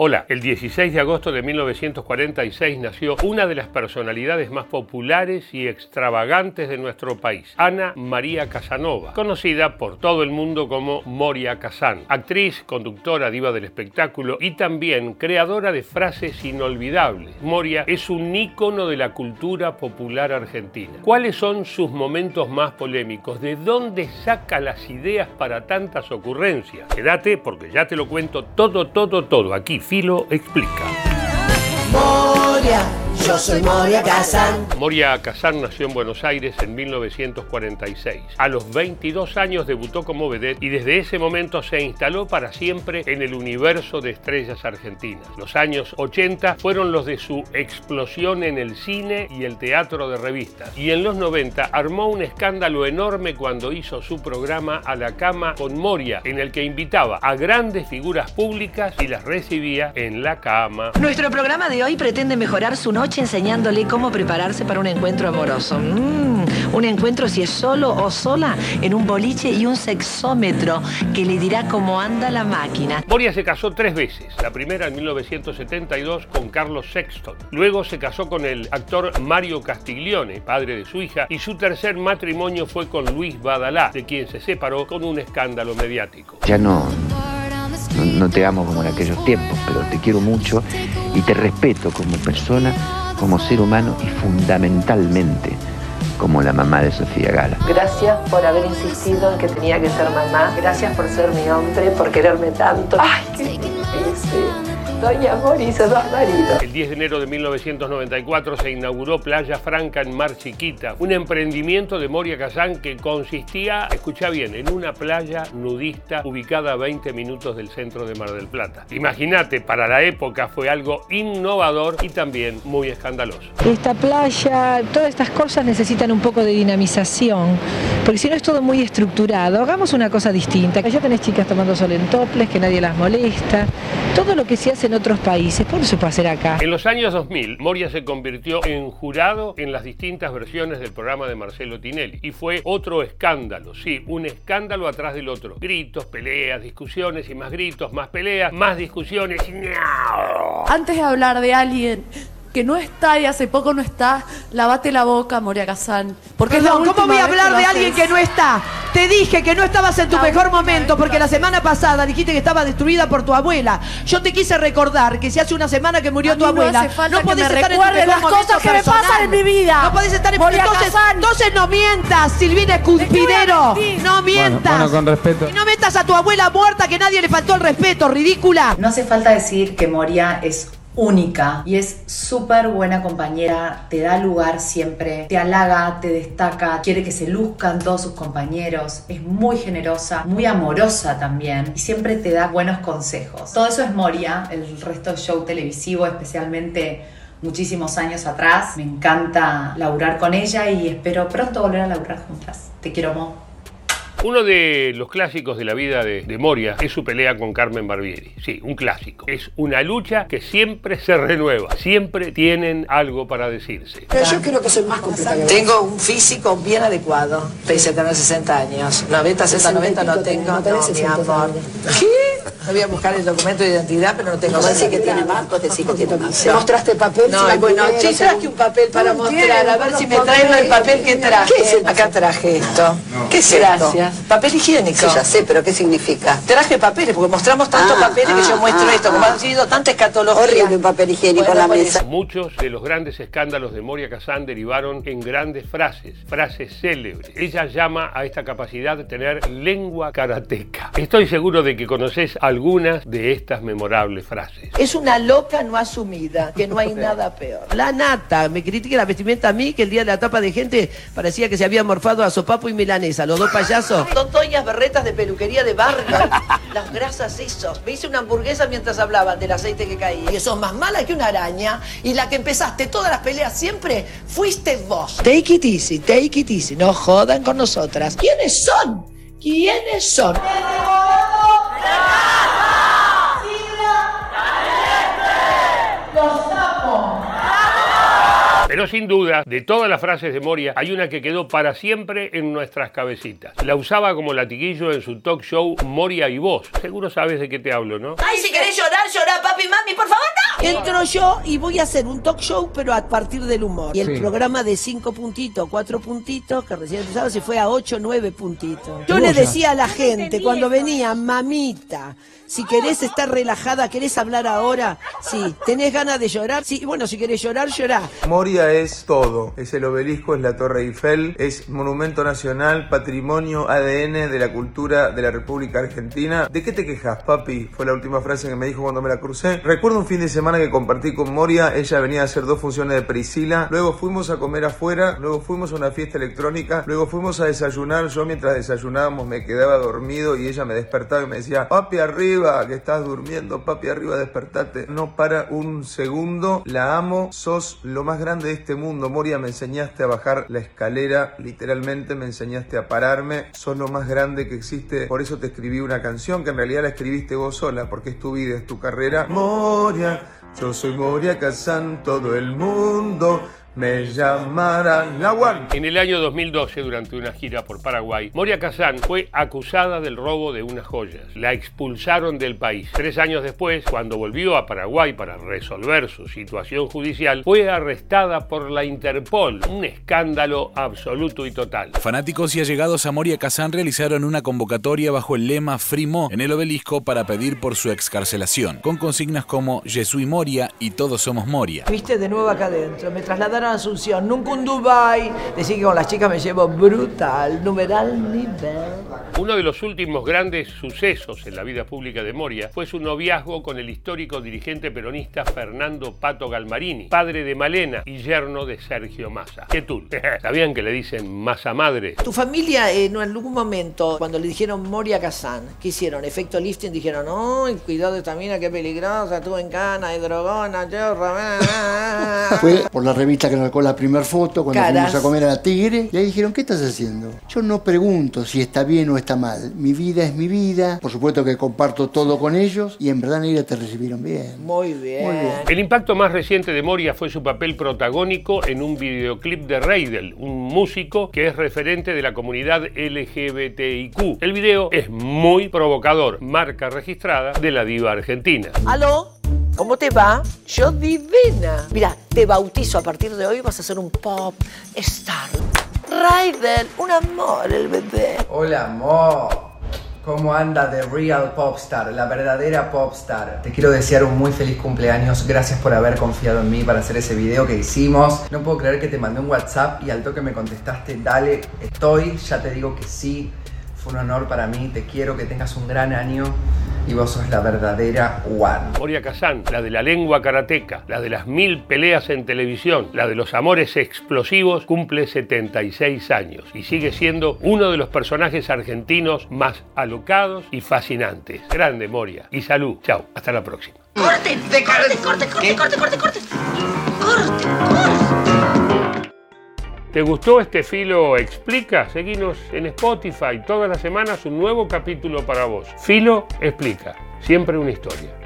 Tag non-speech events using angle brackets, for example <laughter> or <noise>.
Hola, el 16 de agosto de 1946 nació una de las personalidades más populares y extravagantes de nuestro país, Ana María Casanova, conocida por todo el mundo como Moria Kazan, actriz, conductora, diva del espectáculo y también creadora de frases inolvidables. Moria es un ícono de la cultura popular argentina. ¿Cuáles son sus momentos más polémicos? ¿De dónde saca las ideas para tantas ocurrencias? Quédate porque ya te lo cuento todo, todo, todo aquí Filo explica. Moria, yo soy Moria Kazan. Moria Kazan nació en Buenos Aires en 1946. A los 22 años debutó como vedette y desde ese momento se instaló para siempre en el universo de estrellas argentinas. Los años 80 fueron los de su explosión en el cine y el teatro de revistas. Y en los 90 armó un escándalo enorme cuando hizo su programa A la cama con Moria, en el que invitaba a grandes figuras públicas y las recibía en la cama. Nuestro programa de hoy pretende mejorar su noche enseñándole cómo prepararse para un encuentro amoroso. Mm, un encuentro si es solo o sola en un boliche y un sexómetro que le dirá cómo anda la máquina. Moria se casó tres veces. La primera en 1972 con Carlos Sexton. Luego se casó con el actor Mario Castiglione, padre de su hija, y su tercer matrimonio fue con Luis Badalá, de quien se separó con un escándalo mediático. Ya no, no, no te amo como en aquellos tiempos, pero te quiero mucho y te respeto como persona, como ser humano y fundamentalmente como la mamá de Sofía Gala. Gracias por haber insistido en que tenía que ser mamá. Gracias por ser mi hombre, por quererme tanto. ¡Ay, qué difícil! Doña Amor hizo dos maridos. El 10 de enero de 1994 se inauguró Playa Franca en Mar Chiquita, un emprendimiento de Moria Kazán que consistía, escucha bien, en una playa nudista ubicada a 20 minutos del centro de Mar del Plata. Imagínate, para la época fue algo innovador y también muy escandaloso. Esta playa, todas estas cosas necesitan un poco de dinamización, porque si no es todo muy estructurado, hagamos una cosa distinta. Allá tenés chicas tomando sol en toples, que nadie las molesta, todo lo que se hace en otros países, ¿por qué no se puede hacer acá? En los años 2000, Moria se convirtió en jurado en las distintas versiones del programa de Marcelo Tinelli y fue otro escándalo, sí, un escándalo atrás del otro. Gritos, peleas, discusiones y más gritos, más peleas, más discusiones. Antes de hablar de alguien que no está y hace poco no está, lavate la boca, Moria Kazan. Porque es la Perdón, ¿cómo voy a hablar de alguien que no está? Te dije que no estabas en tu La mejor momento porque que la semana pasada dijiste que estaba destruida por tu abuela. Yo te quise recordar que si hace una semana que murió A tu no abuela, hace falta que podés me estar en tu mejor las cosas que me pasan en mi vida. No podés estar en Moria entonces, Kazan. entonces no mientas, Silvina Escupidero. mentir? No mientas. bueno, con respeto. Y no metas a tu abuela muerta que nadie le faltó el respeto, ridícula. No hace falta decir que Moria es única y es súper buena compañera, te da lugar siempre, te halaga, te destaca, quiere que se luzcan todos sus compañeros, es muy generosa, muy amorosa también y siempre te da buenos consejos. Todo eso es Moria, el resto es show televisivo, especialmente muchísimos años atrás. Me encanta laburar con ella y espero pronto volver a laburar juntas. Te quiero, Mo. Uno de los clásicos de la vida de, de Moria es su pelea con Carmen Barbieri. Sí, un clásico. Es una lucha que siempre se renueva. Siempre tienen algo para decirse. Pero yo creo que soy más complicada. Tengo un físico bien adecuado, pese a tener 60 años. 90, 60, 90 no tengo. No, mi amor. ¿Qué? Me voy a buscar el documento de identidad, pero no tengo. Vos decís que tiene más, vos decís que tiene más. ¿Te mostraste papel? No, bueno, sí traje un papel para mostrar. A ver si me traen el papel que traje. ¿Qué es el Acá traje esto. ¿Qué es Gracias. Papel higiénico. Sí, ya sé, pero ¿qué significa? Traje papeles, porque mostramos tantos Ah, papeles que ah, yo muestro ah, esto. Como ah. han sido tanta escatología. Horrible un papel higiénico Bueno, en la mesa. Muchos de los grandes escándalos de Moria Kazan derivaron en grandes frases, frases célebres. Ella llama a esta capacidad de tener lengua karateca. Estoy seguro de que conoces algunas de estas memorables frases. Es una loca no asumida, que no hay nada peor. La nata, me critica la vestimenta a mí, que el día de la tapa de gente parecía que se había morfado a sopapo y milanesa, los dos payasos. Son toñas berretas de peluquería de barrio. <laughs> Las grasas esos. Me hice una hamburguesa mientras hablaban del aceite que caía. Y sos más mala que una araña. Y la que empezaste todas las peleas siempre fuiste vos. Take it easy, take it easy. No jodan con nosotras. ¿Quiénes son? ¿Quiénes son? Pero sin duda, de todas las frases de Moria, hay una que quedó para siempre en nuestras cabecitas. La usaba como latiguillo en su talk show Moria y Vos. Seguro sabes de qué te hablo, ¿no? Ay, si querés llorar, llorar, papi, mami, por favor, no. Entro yo y voy a hacer un talk show, pero a partir del humor. Y el Sí. programa de cinco puntitos, cuatro puntitos, que recién empezaba, se fue a ocho, nueve puntitos. Yo le decía a la gente, cuando venía, mamita, si querés estar relajada, querés hablar ahora, sí, tenés ganas de llorar, sí, bueno, si querés llorar, llorá. Moria es todo. Es el obelisco, es la Torre Eiffel, es monumento nacional, patrimonio ADN de la cultura de la República Argentina. ¿De qué te quejas, papi? Fue la última frase que me dijo cuando me la crucé. Recuerdo un fin de semana que compartí con Moria. Ella venía a hacer dos funciones de Priscila. Luego fuimos a comer afuera. Luego fuimos a una fiesta electrónica. Luego fuimos a desayunar. Yo mientras desayunábamos me quedaba dormido y ella me despertaba y me decía, papi arriba, que estás durmiendo, papi arriba, despertate. No para un segundo. La amo. Sos lo más grande de este mundo. Moria, me enseñaste a bajar la escalera. Literalmente me enseñaste a pararme. Sos lo más grande que existe. Por eso te escribí una canción que en realidad la escribiste vos sola, porque es tu vida, es tu carrera. Moria, yo soy Moria Kazan, todo el mundo me llamará la one. En el año 2012, durante una gira por Paraguay, Moria Kazan fue acusada del robo de unas joyas. La expulsaron del país. Tres años después, cuando volvió a Paraguay para resolver su situación judicial, fue arrestada por la Interpol. Un escándalo absoluto y total. Fanáticos y allegados a Moria Kazan realizaron una convocatoria bajo el lema Frimo en el obelisco para pedir por su excarcelación, con consignas como Yo soy Moria y todos somos Moria. Viste, de nuevo acá adentro, me trasladaron a Asunción, nunca un Dubai. Decir que con las chicas me llevo brutal, numeral nivel. Uno de los últimos grandes sucesos en la vida pública de Moria fue su noviazgo con el histórico dirigente peronista Fernando Pato Galmarini, padre de Malena y yerno de Sergio Massa. ¿Qué tú? <laughs> ¿Sabían que le dicen Massa Madre? Tu familia en algún momento, cuando le dijeron Moria Kazan, ¿qué hicieron? Efecto lifting, dijeron, ¡ay, cuidado esta mina, qué peligrosa, estuvo en cana, es drogona, chorra. Fue por la revista que nos sacó la primera foto cuando Caras. fuimos a comer a la Tigre. Y ahí dijeron, ¿qué estás haciendo? Yo no pregunto si está bien o está mal. Mi vida es mi vida. Por supuesto que comparto todo con ellos. Y en verdad ellos te recibieron bien. Muy bien. Muy bien. El impacto más reciente de Moria fue su papel protagónico en un videoclip de Reidel, un músico que es referente de la comunidad LGBTIQ. El video es muy provocador, marca registrada de la diva argentina. ¿Aló? ¿Cómo te va? Yo divina. Mira, te bautizo a partir de hoy, vas a ser un pop star. Raidel, un amor el bebé. Hola, amor. ¿Cómo anda The Real Popstar, la verdadera Popstar? Te quiero desear un muy feliz cumpleaños. Gracias por haber confiado en mí para hacer ese video que hicimos. No puedo creer que te mandé un WhatsApp y al toque me contestaste, dale, estoy. Ya te digo que sí. Fue un honor para mí. Te quiero, que tengas un gran año. Y vos sos la verdadera One. Moria Kazan, la de la lengua karateca, la de las mil peleas en televisión, la de los amores explosivos, cumple 76 años y sigue siendo uno de los personajes argentinos más alocados y fascinantes. Grande Moria. Y salud. Chao. Hasta la próxima. ¡Corte! ¡De corte, corte, corte, corte, corte, corte! ¡Corte, ¿Te gustó este Filo Explica? Seguinos en Spotify todas las semanas un nuevo capítulo para vos. Filo Explica. Siempre una historia.